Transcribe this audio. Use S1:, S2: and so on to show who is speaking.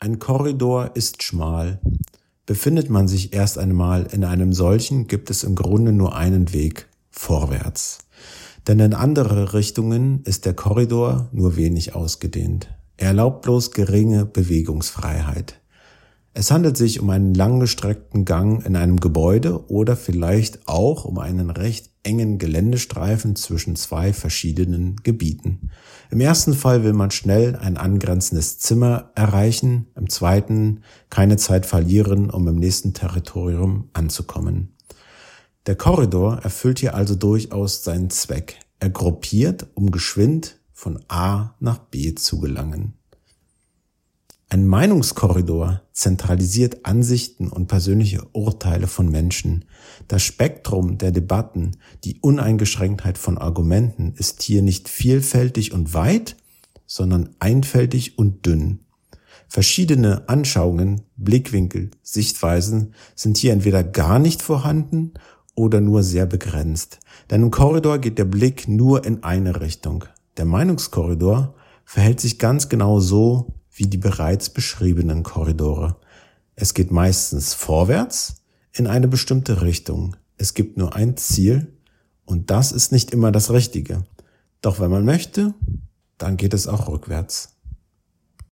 S1: Ein Korridor ist schmal. Befindet man sich erst einmal in einem solchen, gibt es im Grunde nur einen Weg vorwärts. Denn in andere Richtungen ist der Korridor nur wenig ausgedehnt. Er erlaubt bloß geringe Bewegungsfreiheit. Es handelt sich um einen langgestreckten Gang in einem Gebäude oder vielleicht auch um einen recht engen Geländestreifen zwischen zwei verschiedenen Gebieten. Im ersten Fall will man schnell ein angrenzendes Zimmer erreichen, im zweiten keine Zeit verlieren, um im nächsten Territorium anzukommen. Der Korridor erfüllt hier also durchaus seinen Zweck. Er gruppiert, um geschwind von A nach B zu gelangen. Ein Meinungskorridor zentralisiert Ansichten und persönliche Urteile von Menschen. Das Spektrum der Debatten, die Uneingeschränktheit von Argumenten ist hier nicht vielfältig und weit, sondern einfältig und dünn. Verschiedene Anschauungen, Blickwinkel, Sichtweisen sind hier entweder gar nicht vorhanden oder nur sehr begrenzt. Denn im Korridor geht der Blick nur in eine Richtung. Der Meinungskorridor verhält sich ganz genau so, wie die bereits beschriebenen Korridore. Es geht meistens vorwärts in eine bestimmte Richtung. Es gibt nur ein Ziel und das ist nicht immer das Richtige. Doch wenn man möchte, dann geht es auch rückwärts.